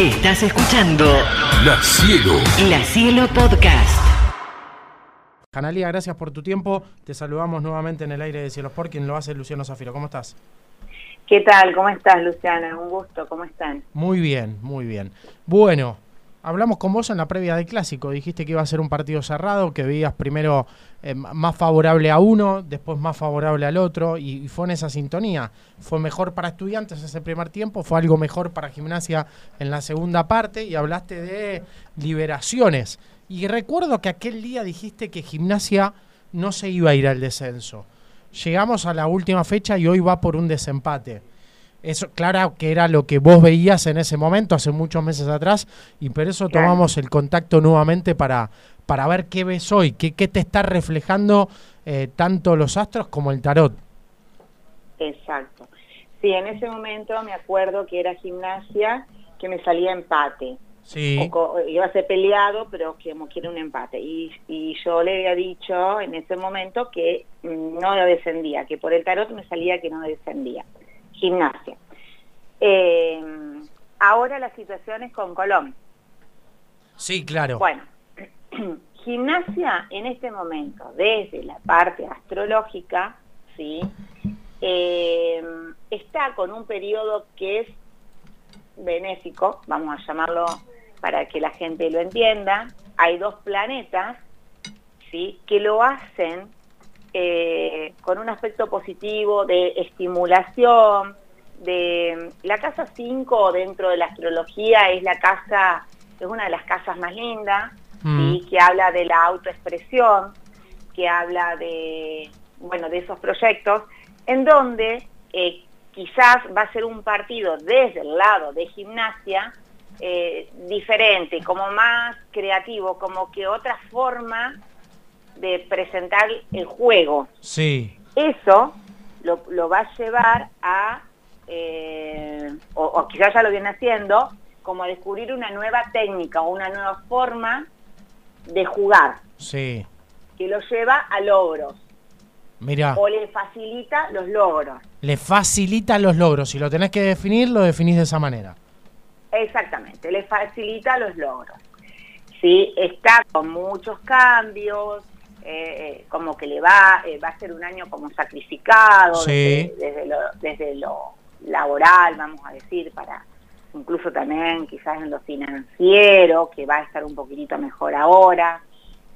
Estás escuchando La Cielo. La Cielo Podcast. Analia, gracias por tu tiempo. Te saludamos nuevamente en el aire de Cielos por quien lo hace Luciano Zafiro. ¿Cómo estás? ¿Qué tal? ¿Cómo estás, Luciana? Un gusto. ¿Cómo están? Muy bien, muy bien. Bueno, hablamos con vos en la previa del clásico. Dijiste que iba a ser un partido cerrado, que veías primero eh, más favorable a uno, después más favorable al otro, y, y fue en esa sintonía. Fue mejor para estudiantes ese primer tiempo, fue algo mejor para gimnasia en la segunda parte, y hablaste de liberaciones. Y recuerdo que aquel día dijiste que gimnasia no se iba a ir al descenso. Llegamos a la última fecha y hoy va por un desempate. Eso, claro que era lo que vos veías en ese momento, hace muchos meses atrás, y por eso Claro. tomamos el contacto nuevamente para, para ver qué ves hoy, qué, qué te está reflejando eh, tanto los astros como el tarot. Exacto. Sí, en ese momento me acuerdo que era gimnasia que me salía empate. Sí, O iba a ser peleado, pero que como quiere un empate. Y, y yo le había dicho en ese momento que no descendía, que por el tarot me salía que no descendía. Gimnasia. Eh, ahora la situación es con Colón. sí, claro. Bueno, gimnasia en este momento, desde la parte astrológica, ¿sí? Eh, está con un periodo que es benéfico, vamos a llamarlo para que la gente lo entienda. Hay dos planetas, ¿sí? Que lo hacen eh, con un aspecto positivo de estimulación, de la casa 5 dentro de la astrología es la casa, es una de las casas más lindas, Mm. ¿sí? que habla de la autoexpresión, que habla de, bueno, de esos proyectos, en donde eh, quizás va a ser un partido desde el lado de gimnasia eh, diferente, como más creativo, como que otra forma de presentar el juego. Sí, Eso lo, lo va a llevar a, eh, o, o quizás ya lo viene haciendo, como a descubrir una nueva técnica o una nueva forma de jugar, sí. que lo lleva a logros Mira, o le facilita los logros. le facilita los logros. Si lo tenés que definir, lo definís de esa manera. Exactamente, le facilita los logros. Sí, está con muchos cambios, eh, como que le va, eh, va a ser un año como sacrificado Sí. desde, desde lo, desde lo laboral, vamos a decir, para incluso también quizás en lo financiero, que va a estar un poquitito mejor ahora,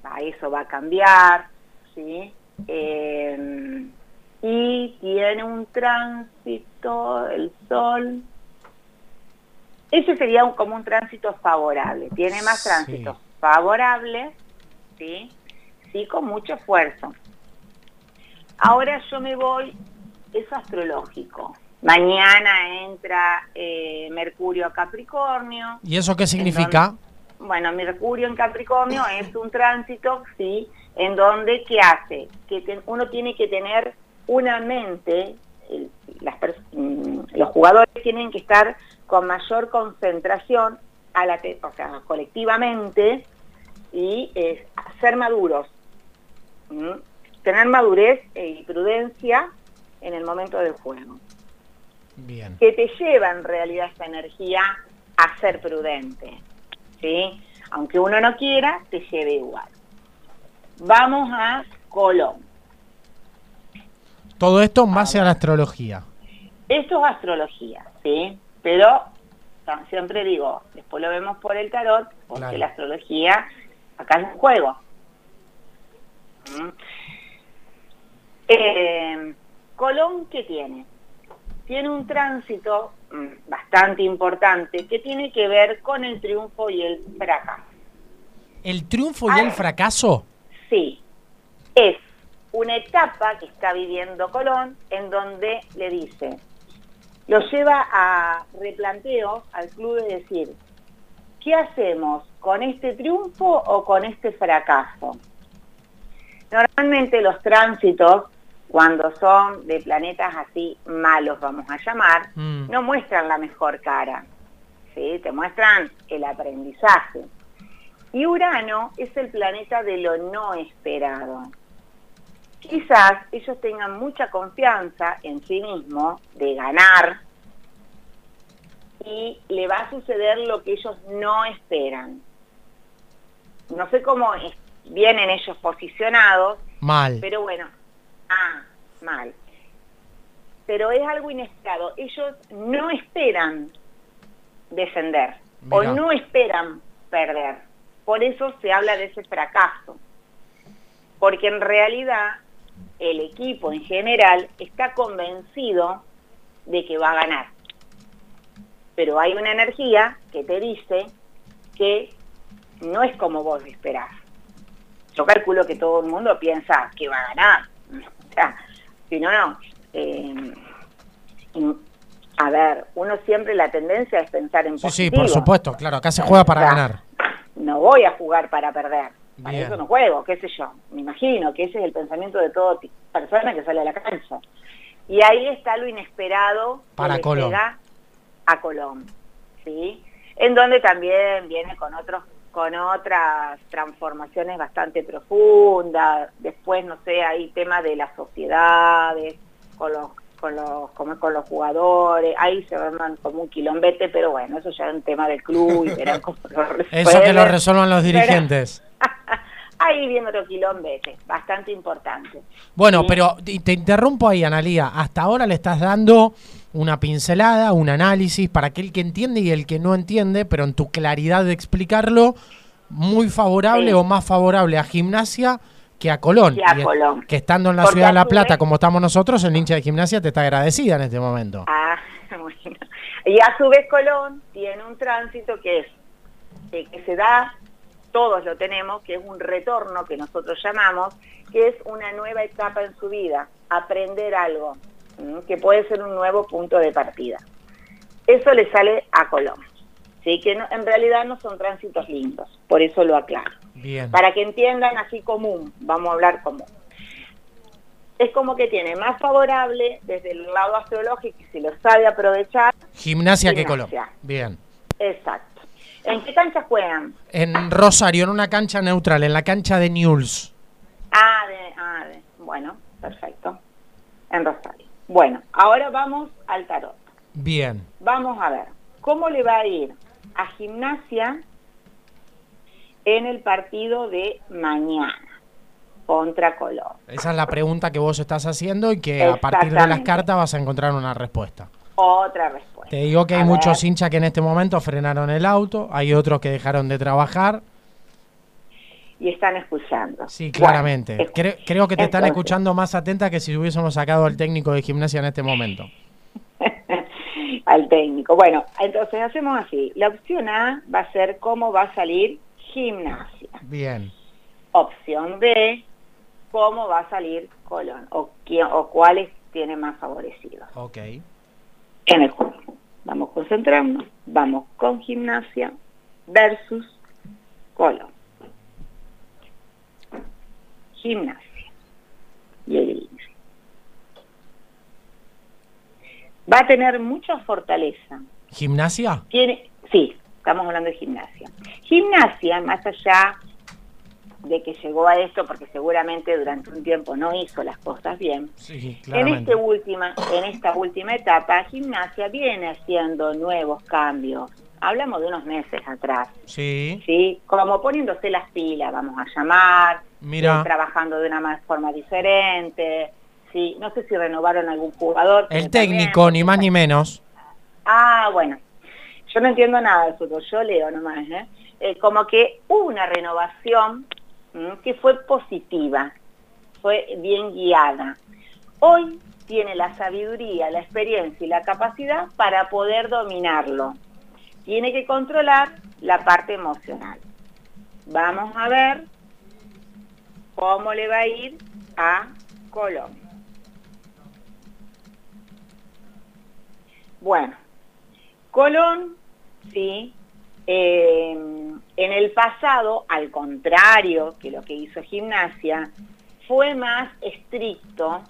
a eso va a cambiar, ¿sí? Eh, y tiene un tránsito, el sol, ese sería un- como un tránsito favorable. Tiene más Sí. tránsitos favorables, ¿sí? Sí, con mucho esfuerzo. Ahora yo me voy, es astrológico. Mañana entra eh, Mercurio a Capricornio. ¿Y eso qué significa? Bueno, Mercurio en Capricornio es un tránsito, sí, en donde, ¿qué hace? Que uno tiene que tener una mente, las mm, los jugadores tienen que estar con mayor concentración, a la o sea, colectivamente, y eh, ser maduros. Tener madurez y prudencia en el momento del juego Bien. que te lleva en realidad esta energía a ser prudente. ¿sí? Aunque uno no quiera, te lleve igual. Vamos a Colón. Todo esto en base a la astrología. Esto es astrología, ¿sí? Pero siempre digo, después lo vemos por el tarot, porque Claro. la astrología acá es un juego. ¿Mm? Eh, Colón, ¿qué tiene? Tiene un tránsito mm, bastante importante que tiene que ver con el triunfo y el fracaso. ¿El triunfo y el fracaso? Sí, es una etapa que está viviendo Colón en donde le dice, lo lleva a replanteos al club de decir, ¿qué hacemos con este triunfo o con este fracaso? Normalmente los tránsitos, cuando son de planetas así malos, vamos a llamar, Mm. no muestran la mejor cara, ¿sí? te muestran el aprendizaje. Y Urano es el planeta de lo no esperado. Quizás ellos tengan mucha confianza en sí mismos de ganar y le va a suceder lo que ellos no esperan. No sé cómo vienen ellos posicionados. Mal. Pero bueno, ah, mal. Pero es algo inesperado. Ellos no esperan descender o no esperan perder. Por eso se habla de ese fracaso. Porque en realidad el equipo en general está convencido de que va a ganar. Pero hay una energía que te dice que no es como vos esperás. Yo calculo que todo el mundo piensa que va a ganar. O sea, si no, no. Eh, a ver, uno siempre la tendencia es pensar en positivo. Sí, sí, por supuesto, claro, acá se juega para ganar. No voy a jugar para perder. Para eso no juego, qué sé yo. Me imagino que ese es el pensamiento de toda persona que sale a la cancha. Y ahí está lo inesperado para Colón. a Colón, ¿sí? En donde también viene con otros con otras transformaciones bastante profundas. Después, no sé, hay tema de las sociedades, con los con los como con los jugadores, ahí se arman como un quilombete, pero bueno, eso ya es un tema del club y verán cómo lo Eso que lo resuelvan los dirigentes. Ahí viene otro quilombete, bastante importante. Bueno, pero te interrumpo ahí, Analía. Hasta ahora le estás dando una pincelada, un análisis para aquel que entiende y el que no entiende, pero en tu claridad de explicarlo, muy favorable o más favorable a gimnasia que a Colón. Que, estando en la ciudad de La Plata, como estamos nosotros, el hincha de gimnasia te está agradecida en este momento. Ah, bueno. Y a su vez Colón tiene un tránsito que es eh, que se da, todos lo tenemos, que es un retorno que nosotros llamamos, que es una nueva etapa en su vida, aprender algo, que puede ser un nuevo punto de partida. Eso le sale a Colón. ¿sí? que en realidad no son tránsitos lindos, por eso lo aclaro. Para que entiendan así común, vamos a hablar común. Es como que tiene más favorable desde el lado astrológico y si lo sabe aprovechar. Gimnasia, que Colón. Bien. Exacto. ¿En qué cancha juegan? En Rosario, en una cancha neutral, en la cancha de Newell's. Ah, de, ah de, bueno, perfecto. En Rosario. Bueno, ahora vamos al tarot. Bien. Vamos a ver, ¿cómo le va a ir a gimnasia en el partido de mañana contra Colón. Esa es la pregunta que vos estás haciendo y que a partir de las cartas vas a encontrar una respuesta. Otra respuesta. Te digo que hay muchos hinchas que en este momento frenaron el auto, hay otros que dejaron de trabajar. Y están escuchando. Sí, claramente. creo, que te están escuchando más atenta que si hubiésemos sacado al técnico de gimnasia en este momento. al técnico. Bueno, entonces hacemos así. La opción A va a ser cómo va a salir gimnasia. Bien. Opción B, cómo va a salir Colón o, quién, o cuáles tiene más favorecidos. Ok. En el juego. Vamos a concentrarnos. Vamos con gimnasia versus Colón. Gimnasia. Y el va a tener mucha fortaleza. ¿Gimnasia? Tiene, sí, estamos hablando de gimnasia. Gimnasia, más allá de que llegó a esto porque seguramente durante un tiempo no hizo las cosas bien. en, este última, en esta última etapa, gimnasia viene haciendo nuevos cambios. Hablamos de unos meses atrás. Sí. Sí, como poniéndose las pilas, vamos a llamar. Mira. Trabajando de una más forma diferente Sí, no sé si renovaron algún jugador. El técnico, ni más ni menos. Ah, bueno. Yo no entiendo nada de fútbol, yo leo nomás. ¿eh? ¿eh? como que hubo una renovación que fue positiva, fue bien guiada. Hoy tiene la sabiduría, la experiencia y la capacidad para poder dominarlo. Tiene que controlar la parte emocional. Vamos a ver cómo le va a ir a Colombia. Bueno, Colón, sí, eh, en el pasado, al contrario que lo que hizo Gimnasia, fue más estricto,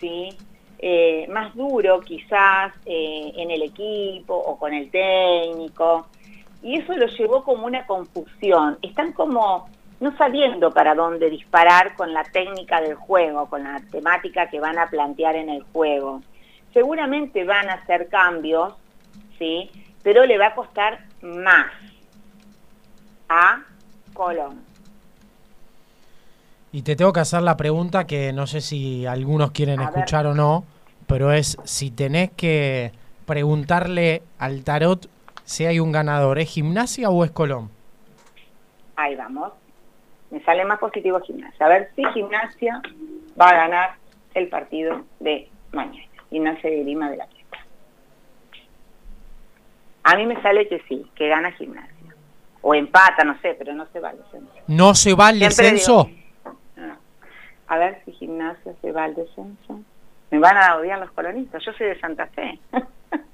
¿sí? Eh, más duro quizás eh, en el equipo o con el técnico, y eso lo llevó como una confusión. Están como no sabiendo para dónde disparar con la técnica del juego, con la temática que van a plantear en el juego seguramente van a hacer cambios, ¿sí? pero le va a costar más a Colón. Y te tengo que hacer la pregunta que no sé si algunos quieren A escuchar o no, pero es si tenés que preguntarle al tarot si hay un ganador, ¿es gimnasia o es Colón? Ahí vamos. Me sale más positivo gimnasia. A ver si gimnasia va a ganar el partido de mañana. Gimnasia de Grima de la. A mí me sale que sí, que gana gimnasia. O empata, no sé, pero no se va al descenso. ¿No se va al descenso? No. A ver si gimnasia se va al descenso. Me van a odiar los colonistas. Yo soy de Santa Fe.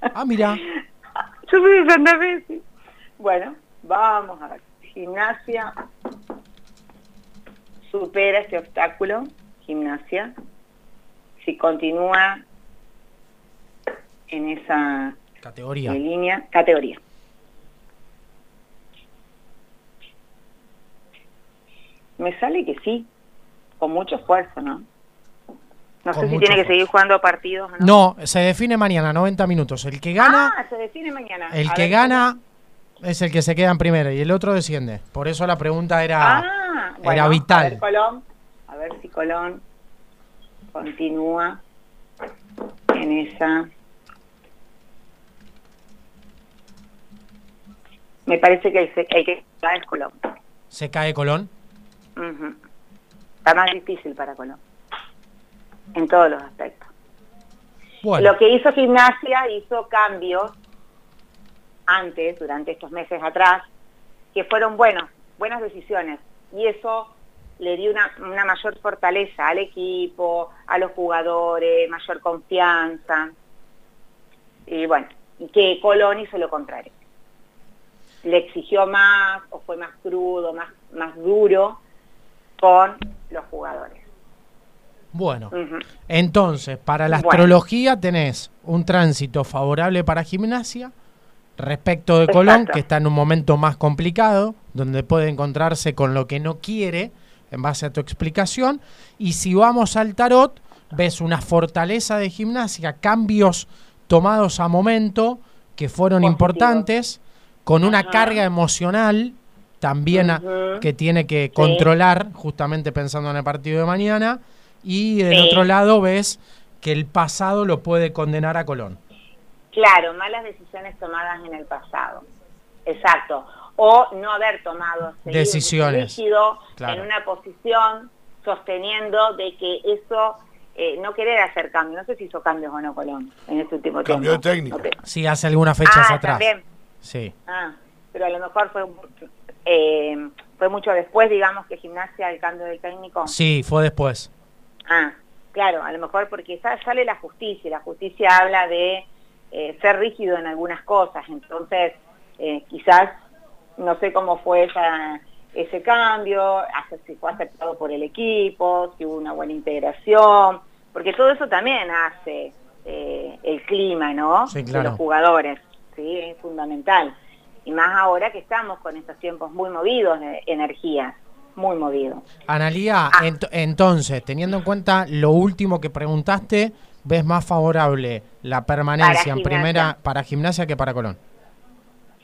Ah, mira. Yo soy de Santa Fe, sí. Bueno, vamos a ver. Gimnasia supera este obstáculo. Gimnasia. Si continúa en esa Categoría. línea, categoría. Me sale que sí, con mucho esfuerzo, ¿no? No sé si tiene que seguir jugando partidos no. No, se define mañana, 90 minutos. El que gana, Ah, se define mañana. el A que ver, gana es el que se queda en primera y el otro desciende. Por eso la pregunta era, Ah, era vital. A ver, Colón, a ver si Colón continúa en esa. Me parece que el que va es Colón. ¿se cae Colón? Está más difícil para Colón. En todos los aspectos. Bueno, Lo que hizo gimnasia hizo cambios antes, durante estos meses atrás, que fueron buenos, buenas decisiones. Y eso le dio una, una mayor fortaleza al equipo, a los jugadores, mayor confianza. Y bueno, que Colón hizo lo contrario. Le exigió más, o fue más crudo, más, más duro con los jugadores. bueno. Entonces, para la Bueno. astrología tenés un tránsito favorable para gimnasia respecto de Colón, que está en un momento más complicado, donde puede encontrarse con lo que no quiere, en base a tu explicación. Y si vamos al tarot, ves una fortaleza de gimnasia, cambios tomados a momento que fueron importantes, con una Ajá. carga emocional también a- que tiene que controlar, justamente pensando en el partido de mañana. Y del Sí. otro lado ves que el pasado lo puede condenar a Colón. Claro, malas decisiones tomadas en el pasado. Exacto. O no haber tomado Decisiones. rígido Claro. en una posición sosteniendo de que eso, eh, no querer hacer cambios. No sé si hizo cambios o no Colón en este último Cambio tiempo. de técnico. No te- Sí, hace algunas fechas ah, atrás. también. Sí. Ah, pero a lo mejor fue, eh, fue mucho después, digamos, que gimnasia el cambio del técnico. Sí, fue después. Ah, claro, a lo mejor porque sa- sale la justicia, y la justicia habla de eh, ser rígido en algunas cosas, entonces eh, quizás no sé cómo fue esa, ese cambio, si fue aceptado por el equipo, si hubo una buena integración, porque todo eso también hace eh, el clima, ¿no? Sí, De claro. los jugadores, sí, es fundamental. Y más ahora que estamos con estos tiempos muy movidos de energías, muy movidos. Analía, Ah. ent- entonces, teniendo en cuenta lo último que preguntaste, ¿ves más favorable la permanencia en primera para gimnasia que para Colón?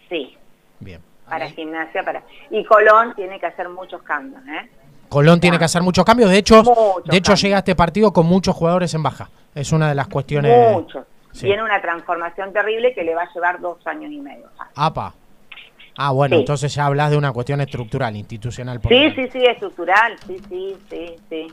Sí, Bien. para gimnasia, para y Colón tiene que hacer muchos cambios, ¿eh? Colón tiene que hacer muchos cambios. De hecho, Muchos de hecho cambios. llega a este partido con muchos jugadores en baja. Es una de las cuestiones. Muchos. Sí. Tiene una transformación terrible que le va a llevar dos años y medio. Apa. Ah, bueno, Sí. entonces ya hablas de una cuestión estructural, institucional. por Sí, sí, sí, estructural, sí, sí, sí, sí.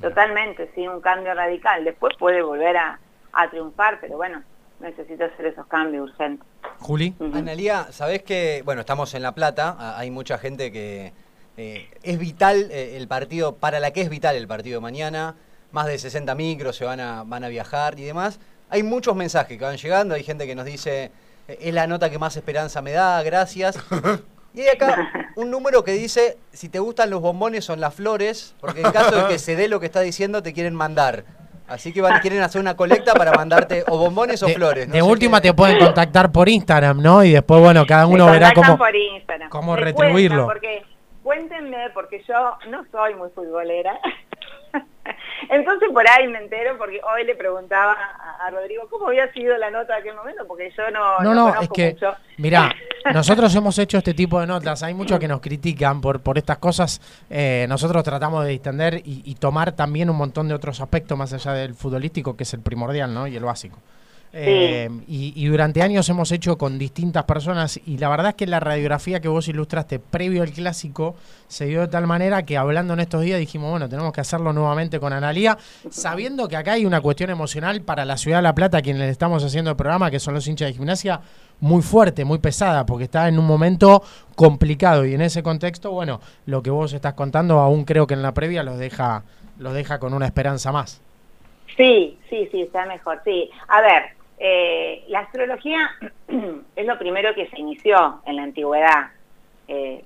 Totalmente, sí, un cambio radical. Después puede volver a, a triunfar, pero bueno, necesita hacer esos cambios urgentes. Juli. Ujú. Analía, ¿sabés que, bueno, estamos en La Plata, hay mucha gente que eh, es vital eh, el partido, para la que es vital el partido de mañana, más de 60 micros se van a, van a viajar y demás. Hay muchos mensajes que van llegando, hay gente que nos dice, es la nota que más esperanza me da, gracias. Y hay acá un número que dice, si te gustan los bombones o las flores, porque en caso de que se dé lo que está diciendo, te quieren mandar. Así que van, quieren hacer una colecta para mandarte o bombones o De, flores. no de última qué. te pueden contactar por Instagram, ¿no? Y después, bueno, cada uno verá cómo. por Instagram. cómo Me retribuirlo. cuentan, Porque, cuéntenme, porque yo no soy muy futbolera. Entonces por ahí me entero porque hoy le preguntaba a, Rodrigo cómo había sido la nota de aquel momento, porque yo no... No, no, es que, mirá, nosotros hemos hecho este tipo de notas, hay muchos que nos critican por, por estas cosas, eh, nosotros tratamos de distender y, tomar también un montón de otros aspectos más allá del futbolístico, que es el primordial, ¿no? Y el básico. Eh, y, durante años hemos hecho con distintas personas y la verdad es que la radiografía que vos ilustraste previo al clásico se dio de tal manera que hablando en estos días dijimos, bueno, tenemos que hacerlo nuevamente con Analía, sabiendo que acá hay una cuestión emocional para la ciudad de La Plata, quienes le estamos haciendo el programa, que son los hinchas de gimnasia, muy fuerte, muy pesada, porque está en un momento complicado y en ese contexto, bueno, lo que vos estás contando aún creo que en la previa los deja, los deja con una esperanza más. Sí, sí, sí, está mejor, sí. A ver, eh, la astrología es lo primero que se inició en la antigüedad. Eh,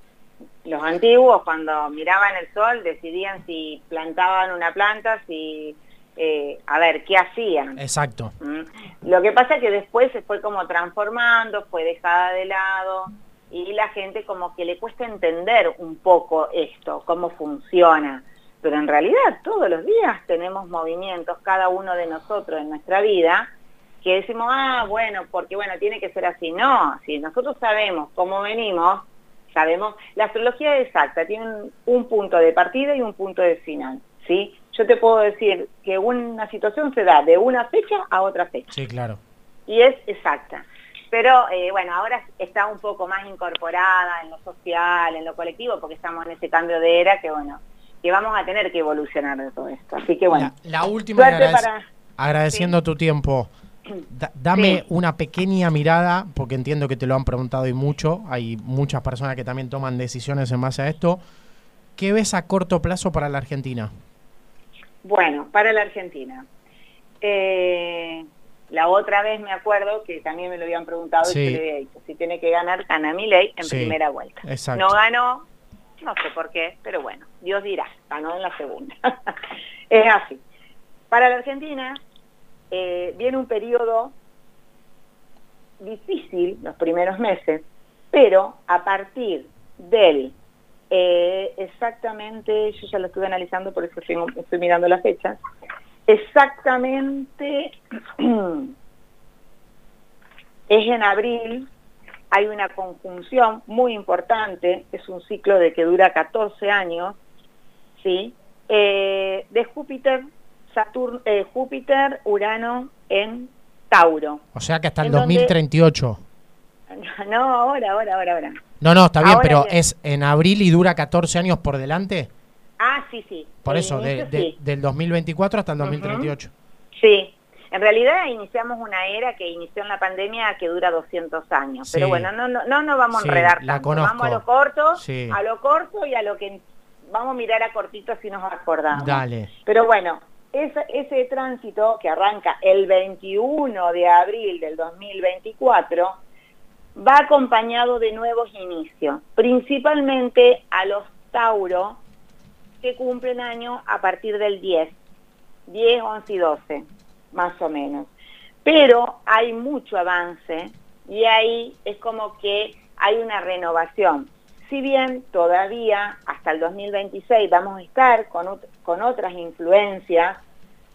los antiguos cuando miraban el sol decidían si plantaban una planta, si eh, a ver qué hacían. Exacto. ¿Mm? Lo que pasa es que después se fue como transformando, fue dejada de lado y la gente como que le cuesta entender un poco esto, cómo funciona. Pero en realidad todos los días tenemos movimientos, cada uno de nosotros en nuestra vida, que decimos, ah, bueno, porque bueno, tiene que ser así. No, si nosotros sabemos cómo venimos, sabemos, la astrología exacta tiene un, punto de partida y un punto de final, ¿sí? Yo te puedo decir que una situación se da de una fecha a otra fecha. Sí, claro. Y es exacta. Pero eh, bueno, ahora está un poco más incorporada en lo social, en lo colectivo, porque estamos en ese cambio de era que bueno, que vamos a tener que evolucionar de todo esto. Así que bueno. La, última, agradeciendo tu tiempo dame una pequeña mirada, porque entiendo que te lo han preguntado y mucho, hay muchas personas que también toman decisiones en base a esto. ¿Qué ves a corto plazo para la Argentina? Bueno, para la Argentina. Eh, la otra vez me acuerdo que también me lo habían preguntado y le había dicho, si tiene que ganar, gana ley en primera vuelta. No ganó, no sé por qué, pero bueno, Dios dirá, ganó en la segunda. es así. Para la Argentina, eh, viene un periodo difícil, los primeros meses, pero a partir del eh, exactamente, yo ya lo estuve analizando, por eso estoy, mirando la fecha, exactamente es en abril, hay una conjunción muy importante, es un ciclo de que dura 14 años, ¿sí? Eh, de Júpiter Saturno, eh, Júpiter, Urano en Tauro. O sea que hasta el 2038. No, ahora, ahora, ahora, ahora. No, no, está bien, pero es en abril y dura 14 años por delante. Ah, sí, sí. Por eso, del 2024 hasta el 2038. Sí, en realidad iniciamos una era que inició en la pandemia que dura 200 años. Pero bueno, no, no, no nos vamos a enredar la Vamos a lo corto, a lo corto y a lo que vamos a mirar a cortito si nos acordamos. Dale. Pero bueno, ese, tránsito que arranca el 21 de abril del 2024 va acompañado de nuevos inicios, principalmente a los Tauro que cumplen año a partir del 10, 10, 11 y 12, más o menos. Pero hay mucho avance y ahí es como que hay una renovación. Si bien todavía hasta el 2026 vamos a estar con, con otras influencias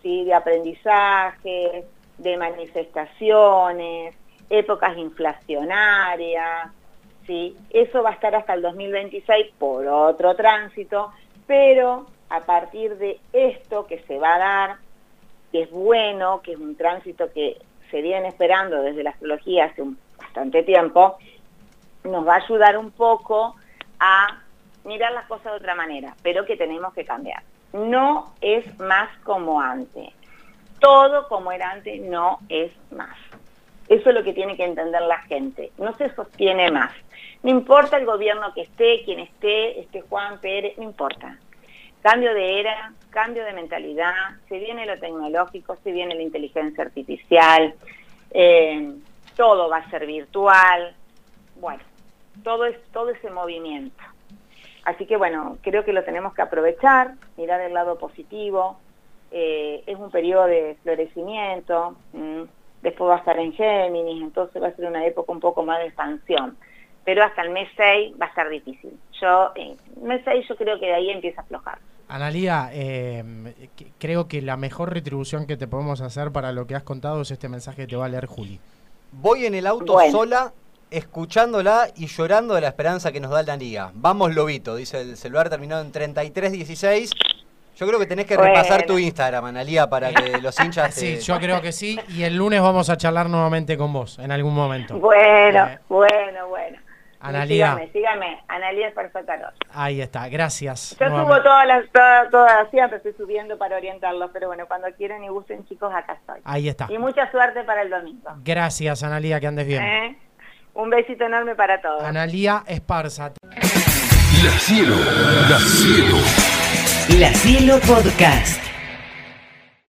¿sí? de aprendizaje, de manifestaciones, épocas inflacionarias, ¿sí? eso va a estar hasta el 2026 por otro tránsito, pero a partir de esto que se va a dar, que es bueno, que es un tránsito que se viene esperando desde la astrología hace un, bastante tiempo, nos va a ayudar un poco a mirar las cosas de otra manera, pero que tenemos que cambiar. No es más como antes. Todo como era antes no es más. Eso es lo que tiene que entender la gente. No se sostiene más. No importa el gobierno que esté, quien esté, esté Juan Pérez, no importa. Cambio de era, cambio de mentalidad, se viene lo tecnológico, se viene la inteligencia artificial, eh, todo va a ser virtual. Bueno, todo, es, todo ese movimiento. Así que bueno, creo que lo tenemos que aprovechar, mirar el lado positivo. Eh, es un periodo de florecimiento, después va a estar en Géminis, entonces va a ser una época un poco más de expansión. Pero hasta el mes 6 va a estar difícil. Yo, eh, mes 6 yo creo que de ahí empieza a aflojar. Analía, eh, creo que la mejor retribución que te podemos hacer para lo que has contado es este mensaje que te va a leer Juli. Voy en el auto Bueno. sola, escuchándola y llorando de la esperanza que nos da la liga. Vamos, Lobito, dice el celular terminado en 3316. Yo creo que tenés que Bueno. repasar tu Instagram, Analía, para que los hinchas Sí, te- yo creo que sí. Y el lunes vamos a charlar nuevamente con vos en algún momento. Bueno, Eh, bueno, bueno. Analía. Sígame, sígame. Analía Carol. Ahí está, gracias. Yo nuevamente. subo todas las, todas, todas, siempre estoy subiendo para orientarlos, pero bueno, cuando quieran y gusten, chicos, acá estoy. Ahí está. Y mucha suerte para el domingo. Gracias, Analía, que andes bien. ¿eh? Un besito enorme para todos. Analía Esparza. La Cielo, La Cielo. La Cielo Podcast.